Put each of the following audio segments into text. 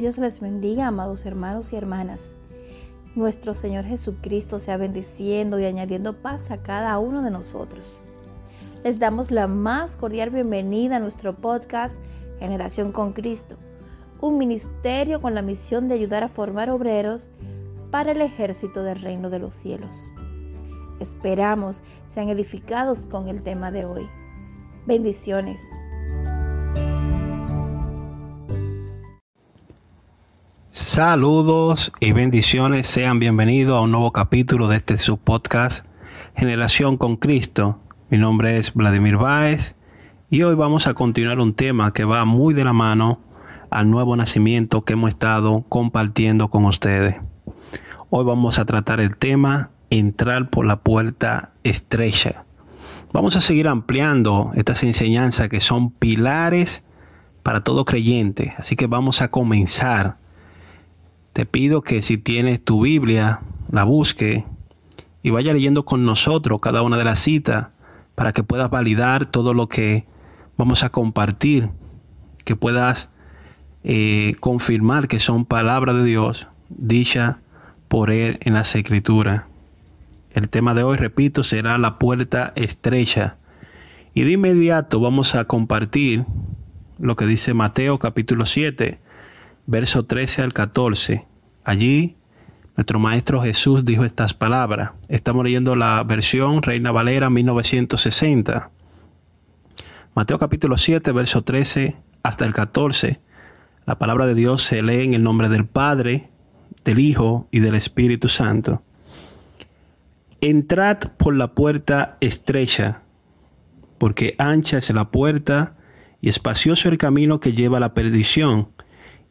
Dios les bendiga, amados hermanos y hermanas. Nuestro Señor Jesucristo sea bendiciendo y añadiendo paz a cada uno de nosotros. Les damos la más cordial bienvenida a nuestro podcast Generación con Cristo, un ministerio con la misión de ayudar a formar obreros para el ejército del reino de los cielos. Esperamos sean edificados con el tema de hoy. Bendiciones. Saludos y bendiciones, sean bienvenidos a un nuevo capítulo de este subpodcast Generación con Cristo. Mi nombre es Vladimir Báez y hoy vamos a continuar un tema que va muy de la mano al nuevo nacimiento que hemos estado compartiendo con ustedes. Hoy vamos a tratar el tema entrar por la puerta estrecha. Vamos a seguir ampliando estas enseñanzas que son pilares para todo creyente, así que vamos a comenzar te pido que si tienes tu Biblia, la busque y vaya leyendo con nosotros cada una de las citas para que puedas validar todo lo que vamos a compartir, que puedas eh, confirmar que son palabras de Dios dicha por Él en las Escrituras. El tema de hoy, repito, será la puerta estrecha. Y de inmediato vamos a compartir lo que dice Mateo capítulo 7, verso 13 al 14. Allí nuestro Maestro Jesús dijo estas palabras. Estamos leyendo la versión Reina Valera 1960. Mateo capítulo 7, verso 13 hasta el 14. La palabra de Dios se lee en el nombre del Padre, del Hijo y del Espíritu Santo. Entrad por la puerta estrecha, porque ancha es la puerta y espacioso el camino que lleva a la perdición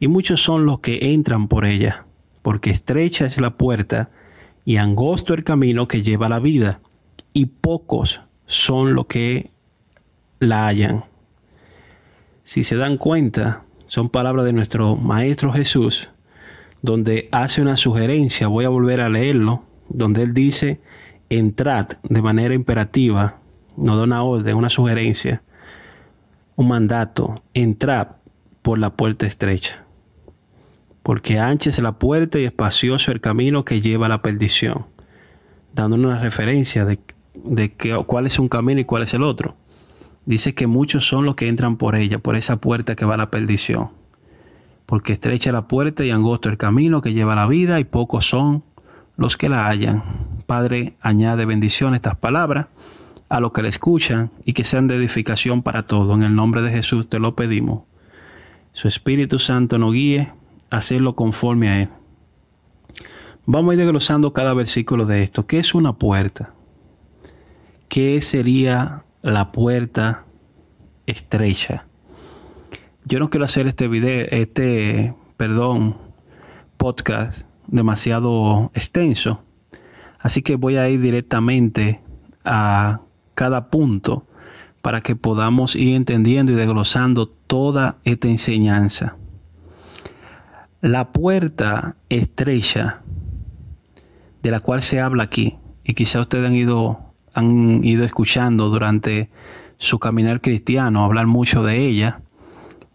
y muchos son los que entran por ella, porque estrecha es la puerta y angosto el camino que lleva a la vida, y pocos son los que la hallan. Si se dan cuenta, son palabras de nuestro Maestro Jesús, donde hace una sugerencia, voy a volver a leerlo, donde él dice, entrad de manera imperativa, no da una orden, una sugerencia, un mandato, entrad por la puerta estrecha porque ancha es la puerta y espacioso el camino que lleva a la perdición, dando una referencia de, cuál es un camino y cuál es el otro. Dice que muchos son los que entran por ella, por esa puerta que va a la perdición, porque estrecha la puerta y angosto el camino que lleva a la vida y pocos son los que la hallan. Padre, añade bendición a estas palabras a los que la escuchan y que sean de edificación para todos. En el nombre de Jesús te lo pedimos. Su Espíritu Santo nos guíe hacerlo conforme a Él. Vamos a ir desglosando cada versículo de esto. ¿Qué es una puerta? ¿Qué sería la puerta estrecha? Yo no quiero hacer este video, este, perdón, podcast demasiado extenso. Así que voy a ir directamente a cada punto para que podamos ir entendiendo y desglosando toda esta enseñanza. La puerta estrecha de la cual se habla aquí, y quizá ustedes han ido, han ido escuchando durante su caminar cristiano hablar mucho de ella,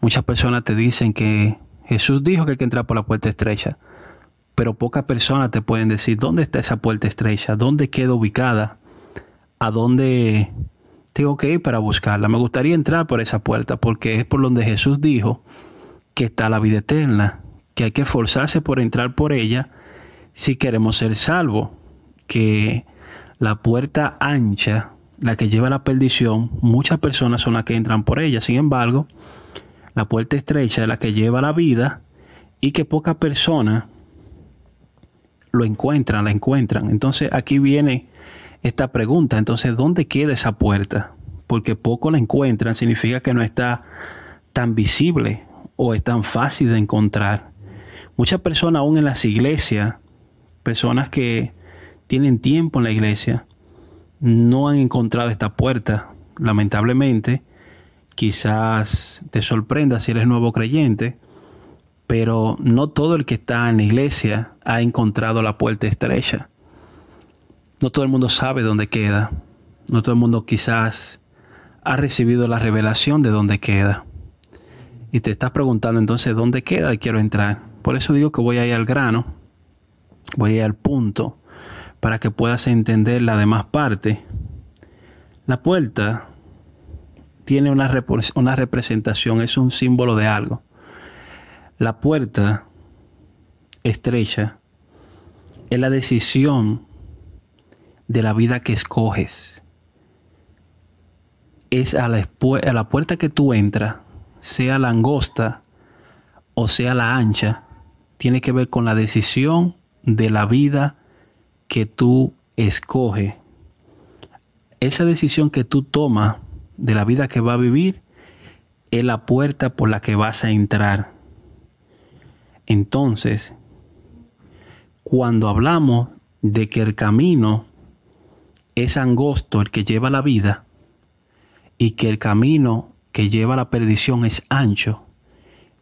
muchas personas te dicen que Jesús dijo que hay que entrar por la puerta estrecha, pero pocas personas te pueden decir dónde está esa puerta estrecha, dónde queda ubicada, a dónde tengo que ir para buscarla. Me gustaría entrar por esa puerta porque es por donde Jesús dijo que está la vida eterna que hay que esforzarse por entrar por ella si queremos ser salvos, que la puerta ancha, la que lleva a la perdición, muchas personas son las que entran por ella. Sin embargo, la puerta estrecha es la que lleva la vida y que pocas personas lo encuentran, la encuentran. Entonces aquí viene esta pregunta, entonces, ¿dónde queda esa puerta? Porque poco la encuentran, significa que no está tan visible o es tan fácil de encontrar. Muchas personas aún en las iglesias, personas que tienen tiempo en la iglesia, no han encontrado esta puerta. Lamentablemente, quizás te sorprenda si eres nuevo creyente, pero no todo el que está en la iglesia ha encontrado la puerta estrecha. No todo el mundo sabe dónde queda. No todo el mundo quizás ha recibido la revelación de dónde queda. y te estás preguntando entonces dónde queda y quiero entrar. Por eso digo que voy a ir al grano, voy a ir al punto para que puedas entender la demás parte. La puerta tiene una, una representación, es un símbolo de algo. La puerta estrecha es la decisión de la vida que escoges. Es a la, a la puerta que tú entras, sea la angosta o sea la ancha, tiene que ver con la decisión de la vida que tú escoges. Esa decisión que tú tomas de la vida que va a vivir es la puerta por la que vas a entrar. Entonces, cuando hablamos de que el camino es angosto, el que lleva la vida, y que el camino que lleva la perdición es ancho,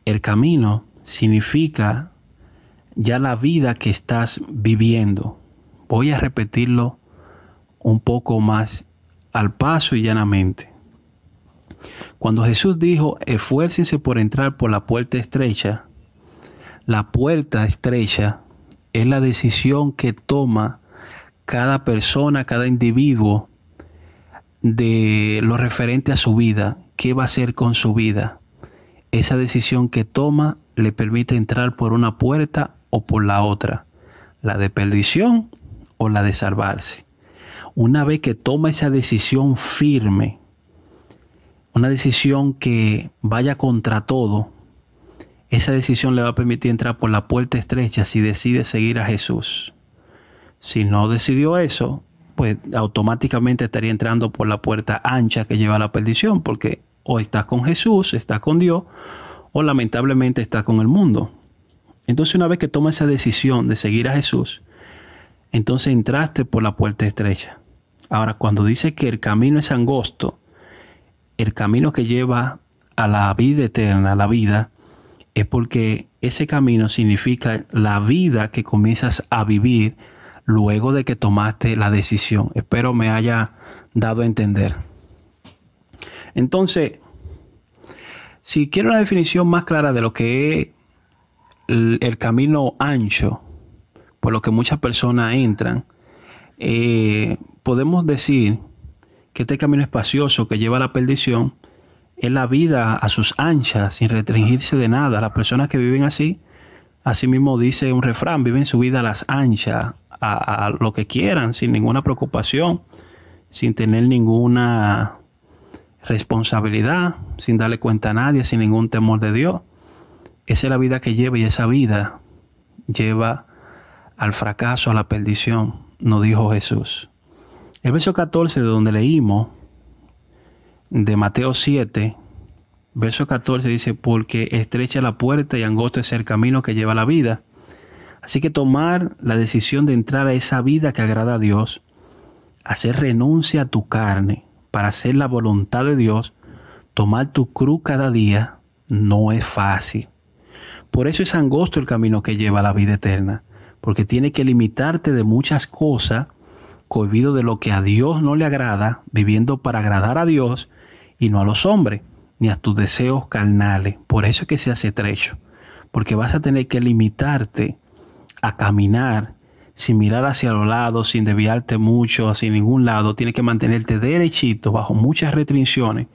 el camino significa ya la vida que estás viviendo. Voy a repetirlo un poco más al paso y llanamente. Cuando Jesús dijo, esfuércense por entrar por la puerta estrecha, la puerta estrecha es la decisión que toma cada persona, cada individuo de lo referente a su vida, qué va a hacer con su vida. Esa decisión que toma le permite entrar por una puerta o por la otra, la de perdición o la de salvarse. Una vez que toma esa decisión firme, una decisión que vaya contra todo, esa decisión le va a permitir entrar por la puerta estrecha si decide seguir a Jesús. Si no decidió eso, pues automáticamente estaría entrando por la puerta ancha que lleva a la perdición, porque o estás con Jesús, estás con Dios, o lamentablemente estás con el mundo. Entonces una vez que tomas esa decisión de seguir a Jesús, entonces entraste por la puerta estrecha. Ahora, cuando dice que el camino es angosto, el camino que lleva a la vida eterna, a la vida, es porque ese camino significa la vida que comienzas a vivir luego de que tomaste la decisión. Espero me haya dado a entender. Entonces, si quiero una definición más clara de lo que el, camino ancho, por lo que muchas personas entran, eh, podemos decir que este camino espacioso que lleva a la perdición es la vida a sus anchas, sin restringirse de nada. Las personas que viven así, así mismo dice un refrán, viven su vida a las anchas, a, a lo que quieran, sin ninguna preocupación, sin tener ninguna responsabilidad, sin darle cuenta a nadie, sin ningún temor de Dios. Esa es la vida que lleva y esa vida lleva al fracaso, a la perdición, nos dijo Jesús. El verso 14 de donde leímos, de Mateo 7, verso 14 dice, porque estrecha la puerta y angosto es el camino que lleva a la vida. Así que tomar la decisión de entrar a esa vida que agrada a Dios, hacer renuncia a tu carne para hacer la voluntad de Dios, tomar tu cruz cada día, no es fácil. Por eso es angosto el camino que lleva a la vida eterna, porque tiene que limitarte de muchas cosas cohibido de lo que a Dios no le agrada, viviendo para agradar a Dios y no a los hombres, ni a tus deseos carnales. Por eso es que se hace estrecho, porque vas a tener que limitarte a caminar sin mirar hacia los lados, sin desviarte mucho hacia ningún lado, tienes que mantenerte derechito bajo muchas restricciones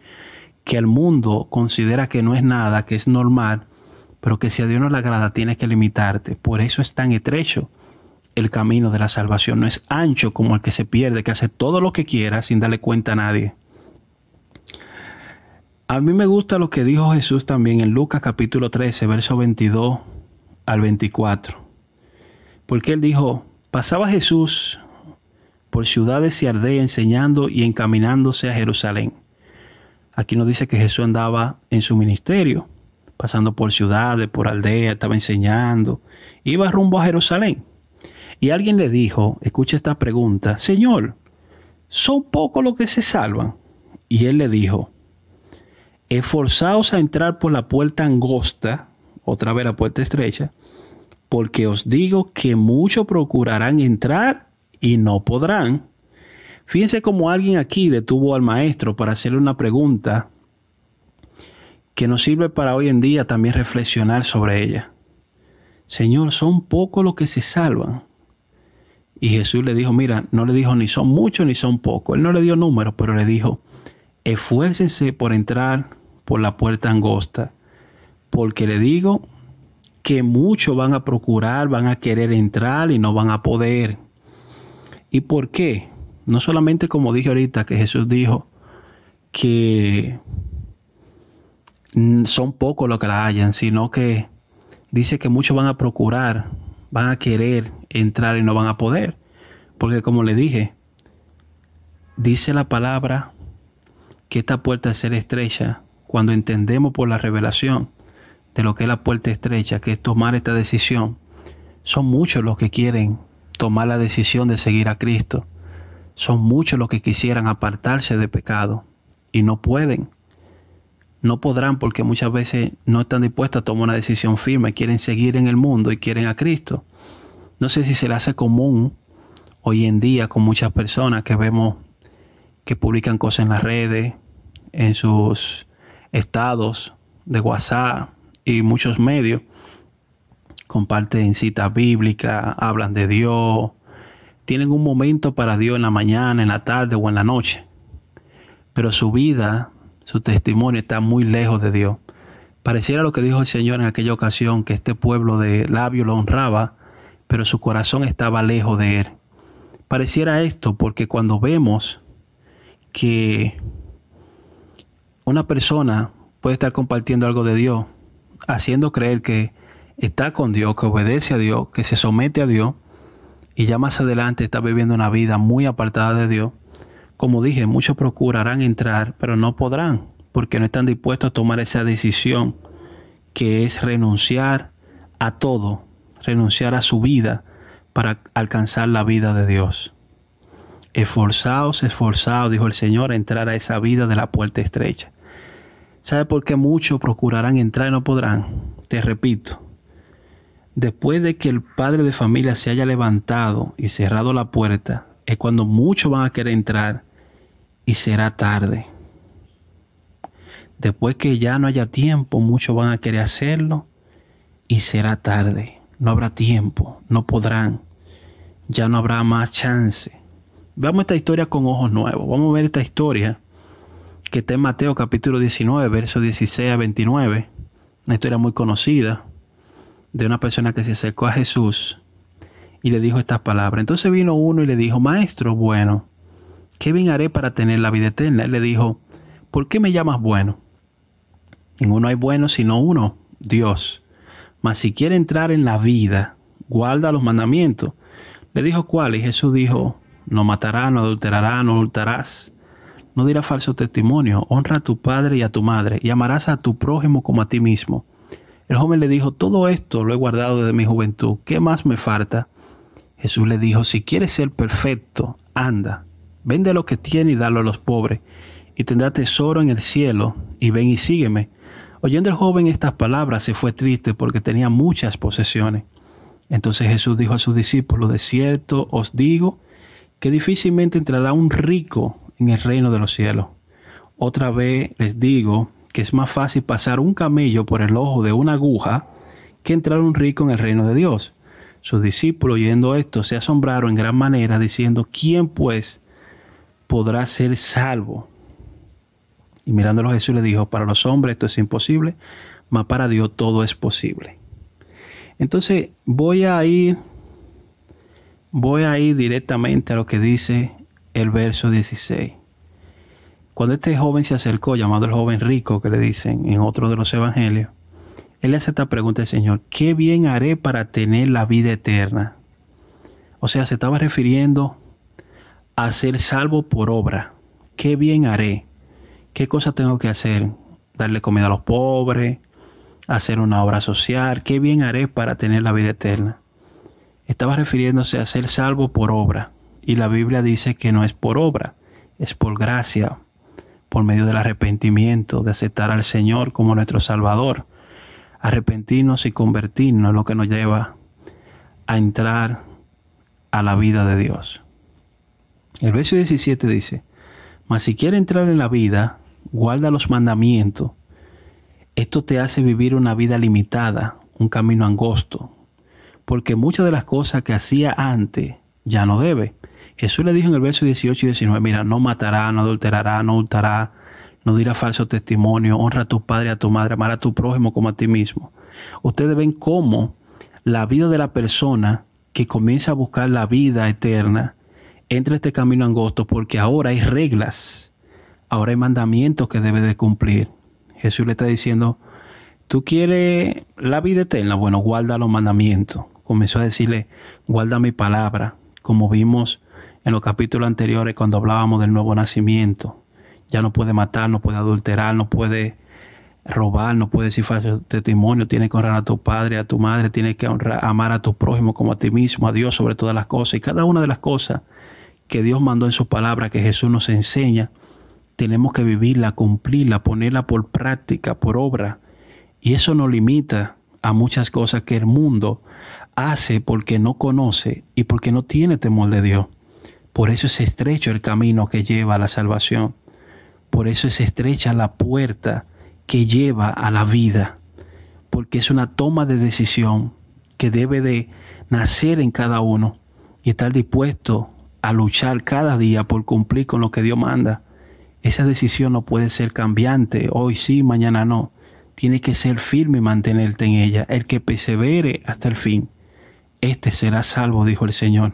que el mundo considera que no es nada, que es normal, pero que si a Dios no le agrada tienes que limitarte. Por eso es tan estrecho el camino de la salvación. No es ancho como el que se pierde, que hace todo lo que quiera sin darle cuenta a nadie. A mí me gusta lo que dijo Jesús también en Lucas capítulo 13, verso 22 al 24. Porque él dijo, pasaba Jesús por ciudades y aldeas enseñando y encaminándose a Jerusalén. Aquí nos dice que Jesús andaba en su ministerio, pasando por ciudades, por aldeas, estaba enseñando, iba rumbo a Jerusalén. Y alguien le dijo, escucha esta pregunta, Señor, ¿son pocos los que se salvan? Y él le dijo, esforzaos a entrar por la puerta angosta, otra vez la puerta estrecha, porque os digo que muchos procurarán entrar y no podrán. Fíjense cómo alguien aquí detuvo al maestro para hacerle una pregunta que nos sirve para hoy en día también reflexionar sobre ella. Señor, son pocos los que se salvan. Y Jesús le dijo, mira, no le dijo ni son muchos ni son pocos. Él no le dio números, pero le dijo, esfuércense por entrar por la puerta angosta, porque le digo que muchos van a procurar, van a querer entrar y no van a poder. ¿Y por qué? No solamente como dije ahorita que Jesús dijo que son pocos los que la hayan, sino que dice que muchos van a procurar, van a querer entrar y no van a poder. Porque como le dije, dice la palabra que esta puerta es ser estrecha cuando entendemos por la revelación de lo que es la puerta estrecha, que es tomar esta decisión. Son muchos los que quieren tomar la decisión de seguir a Cristo. Son muchos los que quisieran apartarse de pecado y no pueden. No podrán porque muchas veces no están dispuestos a tomar una decisión firme, quieren seguir en el mundo y quieren a Cristo. No sé si se le hace común hoy en día con muchas personas que vemos que publican cosas en las redes, en sus estados de WhatsApp y muchos medios, comparten citas bíblicas, hablan de Dios, tienen un momento para Dios en la mañana, en la tarde o en la noche, pero su vida, su testimonio está muy lejos de Dios. Pareciera lo que dijo el Señor en aquella ocasión, que este pueblo de labios lo honraba, pero su corazón estaba lejos de Él. Pareciera esto porque cuando vemos que una persona puede estar compartiendo algo de Dios, haciendo creer que está con Dios, que obedece a Dios, que se somete a Dios, y ya más adelante está viviendo una vida muy apartada de Dios, como dije, muchos procurarán entrar, pero no podrán, porque no están dispuestos a tomar esa decisión que es renunciar a todo, renunciar a su vida para alcanzar la vida de Dios. Esforzaos, esforzaos, dijo el Señor, a entrar a esa vida de la puerta estrecha. ¿Sabe por qué muchos procurarán entrar y no podrán? Te repito, después de que el padre de familia se haya levantado y cerrado la puerta, es cuando muchos van a querer entrar y será tarde. Después que ya no haya tiempo, muchos van a querer hacerlo y será tarde. No habrá tiempo, no podrán, ya no habrá más chance. Veamos esta historia con ojos nuevos. Vamos a ver esta historia que está en Mateo capítulo 19, versos 16 a 29. Una historia muy conocida de una persona que se acercó a Jesús y le dijo estas palabras. Entonces vino uno y le dijo, Maestro, bueno, ¿qué bien haré para tener la vida eterna? Él le dijo, ¿por qué me llamas bueno? En uno hay bueno sino uno, Dios. Mas si quiere entrar en la vida, guarda los mandamientos. Le dijo cuál, y Jesús dijo, no matarás, no adulterarás, no hurtarás, no dirás falso testimonio, honra a tu padre y a tu madre, y amarás a tu prójimo como a ti mismo. El joven le dijo, todo esto lo he guardado desde mi juventud, ¿qué más me falta? Jesús le dijo, si quieres ser perfecto, anda, vende lo que tiene y dalo a los pobres, y tendrá tesoro en el cielo, y ven y sígueme. Oyendo el joven estas palabras, se fue triste porque tenía muchas posesiones. Entonces Jesús dijo a sus discípulos, de cierto os digo, que difícilmente entrará un rico en el reino de los cielos. Otra vez les digo que es más fácil pasar un camello por el ojo de una aguja que entrar un rico en el reino de Dios. Sus discípulos, oyendo esto, se asombraron en gran manera, diciendo, ¿quién pues podrá ser salvo? Y mirándolo Jesús le dijo, para los hombres esto es imposible, mas para Dios todo es posible. Entonces voy a ir Voy a ir directamente a lo que dice el verso 16. Cuando este joven se acercó, llamado el joven rico, que le dicen en otro de los evangelios, él le hace esta pregunta al Señor, ¿qué bien haré para tener la vida eterna? O sea, se estaba refiriendo a ser salvo por obra. ¿Qué bien haré? ¿Qué cosa tengo que hacer? Darle comida a los pobres, hacer una obra social. ¿Qué bien haré para tener la vida eterna? estaba refiriéndose a ser salvo por obra. Y la Biblia dice que no es por obra, es por gracia, por medio del arrepentimiento, de aceptar al Señor como nuestro Salvador. Arrepentirnos y convertirnos es lo que nos lleva a entrar a la vida de Dios. El verso 17 dice, mas si quiere entrar en la vida, guarda los mandamientos. esto te hace vivir una vida limitada, un camino angosto, porque muchas de las cosas que hacía antes ya no debe. Jesús le dijo en el verso 18 y 19, mira, no matará, no adulterará, no hurtará, no dirá falso testimonio, honra a tu padre, a tu madre, amar a tu prójimo como a ti mismo. Ustedes ven cómo la vida de la persona que comienza a buscar la vida eterna entra este camino angosto porque ahora hay reglas, ahora hay mandamientos que debe de cumplir. Jesús le está diciendo, tú quieres la vida eterna, bueno, guarda los mandamientos. Comenzó a decirle, guarda mi palabra, como vimos en los capítulos anteriores cuando hablábamos del nuevo nacimiento. Ya no puede matar, no puede adulterar, no puede robar, no puede decir falso testimonio, tiene que honrar a tu padre, a tu madre, tiene que honrar, amar a tu prójimo como a ti mismo, a Dios sobre todas las cosas. Y cada una de las cosas que Dios mandó en su palabra, que Jesús nos enseña, tenemos que vivirla, cumplirla, ponerla por práctica, por obra. Y eso nos limita a muchas cosas que el mundo hace porque no conoce y porque no tiene temor de Dios. Por eso es estrecho el camino que lleva a la salvación. Por eso es estrecha la puerta que lleva a la vida. Porque es una toma de decisión que debe de nacer en cada uno y estar dispuesto a luchar cada día por cumplir con lo que Dios manda. Esa decisión no puede ser cambiante, hoy sí, mañana no. Tiene que ser firme y mantenerte en ella. El que persevere hasta el fin, este será salvo, dijo el Señor.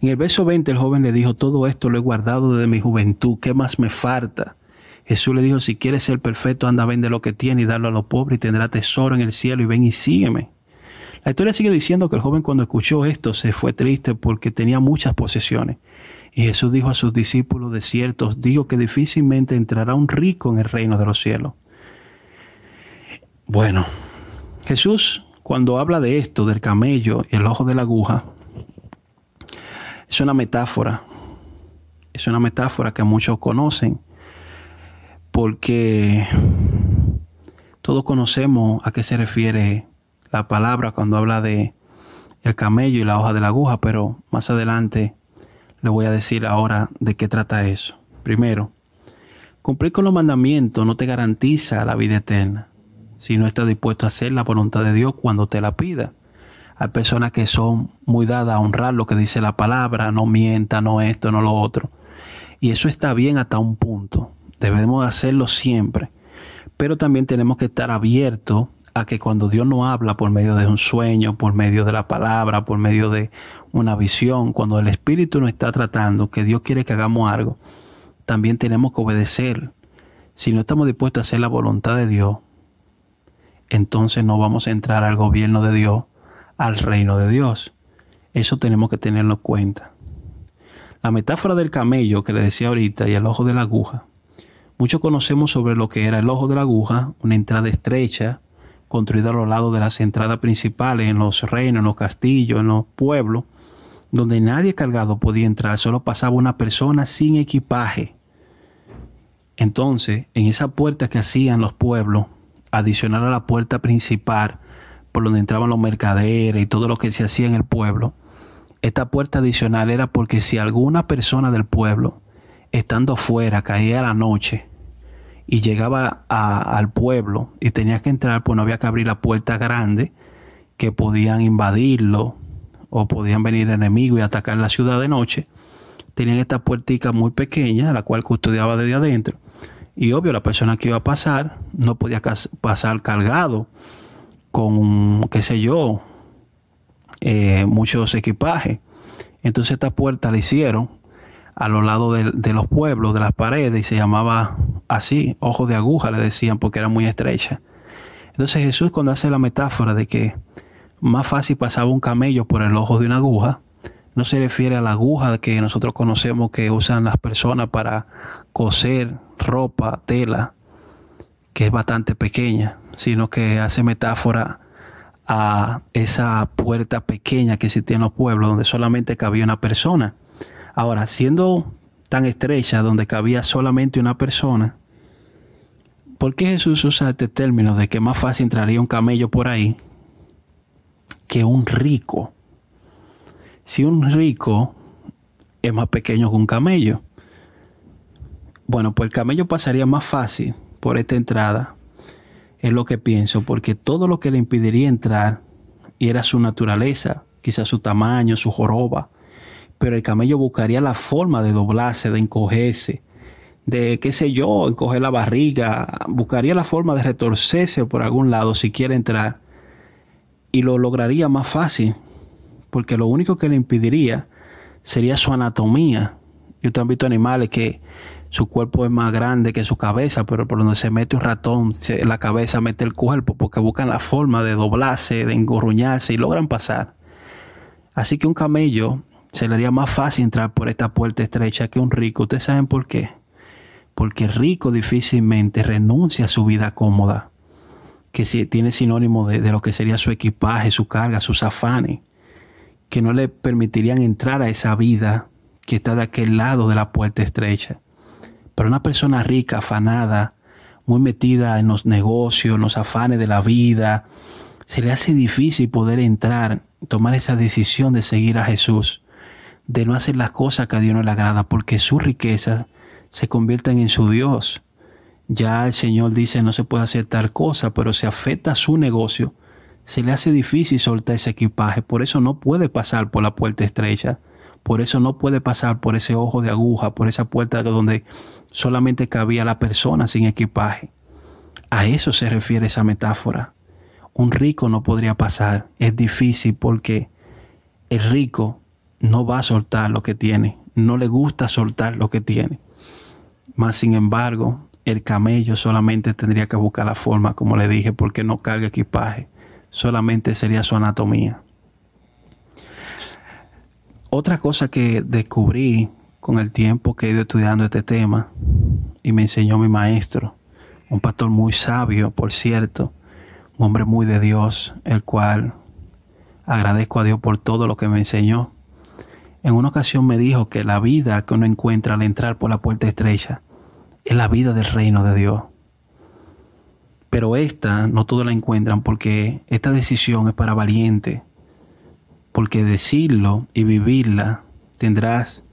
En el verso 20 el joven le dijo, todo esto lo he guardado desde mi juventud, ¿qué más me falta? Jesús le dijo, si quieres ser perfecto, anda, vende lo que tiene y darlo a los pobres y tendrá tesoro en el cielo y ven y sígueme. La historia sigue diciendo que el joven cuando escuchó esto se fue triste porque tenía muchas posesiones. Y Jesús dijo a sus discípulos de ciertos, digo que difícilmente entrará un rico en el reino de los cielos. Bueno, Jesús cuando habla de esto, del camello y el ojo de la aguja, es una metáfora. Es una metáfora que muchos conocen porque todos conocemos a qué se refiere la palabra cuando habla de el camello y la hoja de la aguja, pero más adelante le voy a decir ahora de qué trata eso. Primero, cumplir con los mandamientos no te garantiza la vida eterna si no estás dispuesto a hacer la voluntad de Dios cuando te la pida. Hay personas que son muy dadas a honrar lo que dice la palabra, no mienta, no esto, no lo otro. Y eso está bien hasta un punto. Debemos hacerlo siempre. Pero también tenemos que estar abiertos a que cuando Dios nos habla por medio de un sueño, por medio de la palabra, por medio de una visión, cuando el Espíritu nos está tratando, que Dios quiere que hagamos algo, también tenemos que obedecer. Si no estamos dispuestos a hacer la voluntad de Dios, entonces no vamos a entrar al gobierno de Dios, al reino de Dios. Eso tenemos que tenerlo en cuenta. La metáfora del camello que le decía ahorita y el ojo de la aguja. Muchos conocemos sobre lo que era el ojo de la aguja, una entrada estrecha, construido a los lados de las entradas principales, en los reinos, en los castillos, en los pueblos, donde nadie cargado podía entrar, solo pasaba una persona sin equipaje. Entonces, en esa puerta que hacían los pueblos, adicional a la puerta principal, por donde entraban los mercaderes y todo lo que se hacía en el pueblo, esta puerta adicional era porque si alguna persona del pueblo, estando fuera, caía a la noche, y llegaba al pueblo y tenía que entrar, pues no había que abrir la puerta grande que podían invadirlo o podían venir enemigos y atacar la ciudad de noche. Tenían esta puertica muy pequeña, la cual custodiaba desde adentro. Y obvio, la persona que iba a pasar no podía pasar cargado con, qué sé yo, eh, muchos equipajes. Entonces esta puerta la hicieron a los lados de, los pueblos, de las paredes, y se llamaba así, ojos de aguja, le decían, porque era muy estrecha. Entonces Jesús cuando hace la metáfora de que más fácil pasaba un camello por el ojo de una aguja, no se refiere a la aguja que nosotros conocemos que usan las personas para coser ropa, tela, que es bastante pequeña, sino que hace metáfora a esa puerta pequeña que existía en los pueblos donde solamente cabía una persona Ahora, siendo tan estrecha donde cabía solamente una persona, ¿por qué Jesús usa este término de que más fácil entraría un camello por ahí que un rico? Si un rico es más pequeño que un camello, bueno, pues el camello pasaría más fácil por esta entrada Es lo que pienso, porque todo lo que le impediría entrar era su naturaleza, quizás su tamaño, su joroba. Pero el camello buscaría la forma de doblarse, de encogerse, de, qué sé yo, encoger la barriga, buscaría la forma de retorcerse por algún lado si quiere entrar. Y lo lograría más fácil, porque lo único que le impediría sería su anatomía. Yo te han visto animales que su cuerpo es más grande que su cabeza, pero por donde se mete un ratón, la cabeza mete el cuerpo, porque buscan la forma de doblarse, de engorruñarse y logran pasar. Así que un camello se le haría más fácil entrar por esta puerta estrecha que un rico. ¿Ustedes saben por qué? Porque el rico difícilmente renuncia a su vida cómoda, que tiene sinónimo de, de lo que sería su equipaje, su carga, sus afanes, que no le permitirían entrar a esa vida que está de aquel lado de la puerta estrecha. Pero una persona rica, afanada, muy metida en los negocios, en los afanes de la vida, se le hace difícil poder entrar, tomar esa decisión de seguir a Jesús, de no hacer las cosas que a Dios no le agrada, porque sus riquezas se convierten en su Dios. Ya el Señor dice no se puede hacer tal cosa, pero se afecta a su negocio, se le hace difícil soltar ese equipaje, por eso no puede pasar por la puerta estrecha, por eso no puede pasar por ese ojo de aguja, por esa puerta donde solamente cabía la persona sin equipaje. A eso se refiere esa metáfora. Un rico no podría pasar. Es difícil porque el rico no va a soltar lo que tiene. No le gusta soltar lo que tiene. Más sin embargo, el camello solamente tendría que buscar la forma, como le dije, porque no carga equipaje. Solamente sería su anatomía. Otra cosa que descubrí con el tiempo que he ido estudiando este tema y me enseñó mi maestro, un pastor muy sabio, por cierto, un hombre muy de Dios, el cual agradezco a Dios por todo lo que me enseñó. En una ocasión me dijo que la vida que uno encuentra al entrar por la puerta estrecha es la vida del reino de Dios. Pero esta no todos la encuentran porque esta decisión es para valientes, porque decirlo y vivirla tendrás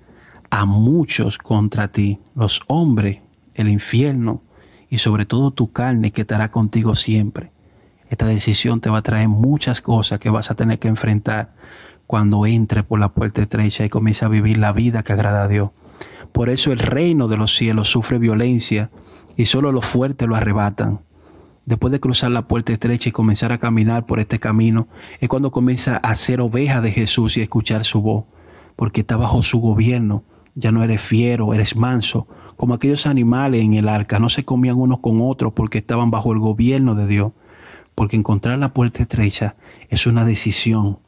a muchos contra ti, los hombres, el infierno y sobre todo tu carne que estará contigo siempre. Esta decisión te va a traer muchas cosas que vas a tener que enfrentar cuando entre por la puerta estrecha y comiences a vivir la vida que agrada a Dios. Por eso el reino de los cielos sufre violencia y solo los fuertes lo arrebatan. Después de cruzar la puerta estrecha y comenzar a caminar por este camino, es cuando comienza a ser oveja de Jesús y a escuchar su voz, porque está bajo su gobierno ya no eres fiero, eres manso, como aquellos animales en el arca, no se comían unos con otros porque estaban bajo el gobierno de Dios, porque encontrar la puerta estrecha es una decisión,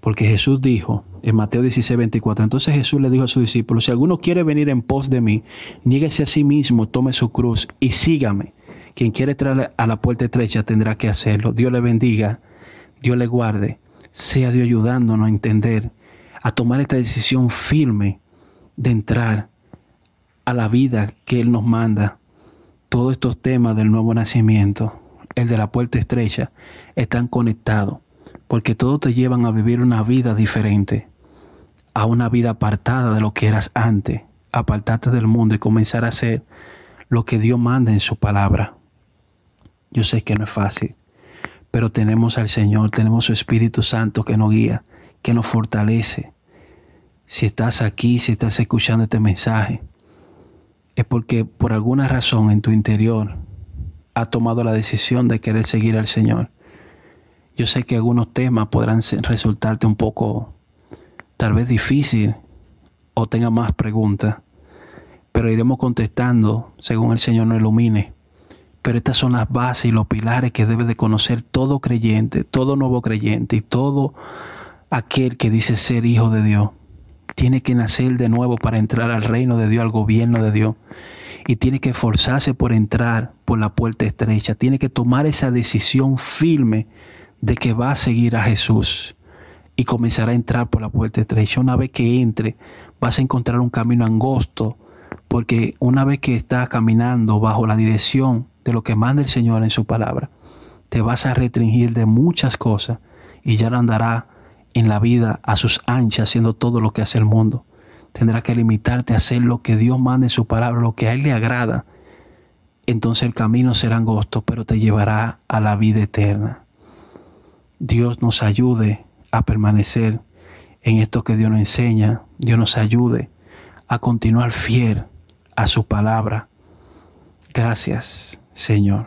porque Jesús dijo en Mateo 16, 24, entonces Jesús le dijo a sus discípulos, si alguno quiere venir en pos de mí, niéguese a sí mismo, tome su cruz y sígame. Quien quiere entrar a la puerta estrecha tendrá que hacerlo. Dios le bendiga, Dios le guarde, sea Dios ayudándonos a entender, a tomar esta decisión firme de entrar a la vida que Él nos manda. Todos estos temas del nuevo nacimiento, el de la puerta estrecha, están conectados, porque todos te llevan a vivir una vida diferente, a una vida apartada de lo que eras antes, apartarte del mundo y comenzar a hacer lo que Dios manda en su palabra. Yo sé que no es fácil, pero tenemos al Señor, tenemos su Espíritu Santo que nos guía, que nos fortalece, si estás aquí, si estás escuchando este mensaje, es porque por alguna razón en tu interior has tomado la decisión de querer seguir al Señor. Yo sé que algunos temas podrán resultarte un poco, tal vez difícil, o tenga más preguntas, pero iremos contestando según el Señor nos ilumine. Pero estas son las bases y los pilares que debe de conocer todo creyente, todo nuevo creyente y todo aquel que dice ser hijo de Dios tiene que nacer de nuevo para entrar al reino de Dios, al gobierno de Dios. Y tiene que esforzarse por entrar por la puerta estrecha. Tiene que tomar esa decisión firme de que va a seguir a Jesús y comenzará a entrar por la puerta estrecha. Una vez que entre, vas a encontrar un camino angosto, porque una vez que estás caminando bajo la dirección de lo que manda el Señor en su palabra, te vas a restringir de muchas cosas y ya no andará en la vida a sus anchas haciendo todo lo que hace el mundo. Tendrá que limitarte a hacer lo que Dios manda en su palabra, lo que a Él le agrada. entonces el camino será angosto, pero te llevará a la vida eterna. Dios nos ayude a permanecer en esto que Dios nos enseña. Dios nos ayude a continuar fiel a su palabra. Gracias, Señor.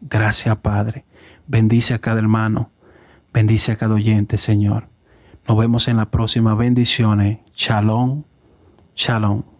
Gracias, Padre. Bendice a cada hermano. Bendice a cada oyente, Señor. Nos vemos en la próxima bendiciones. Shalom. Shalom.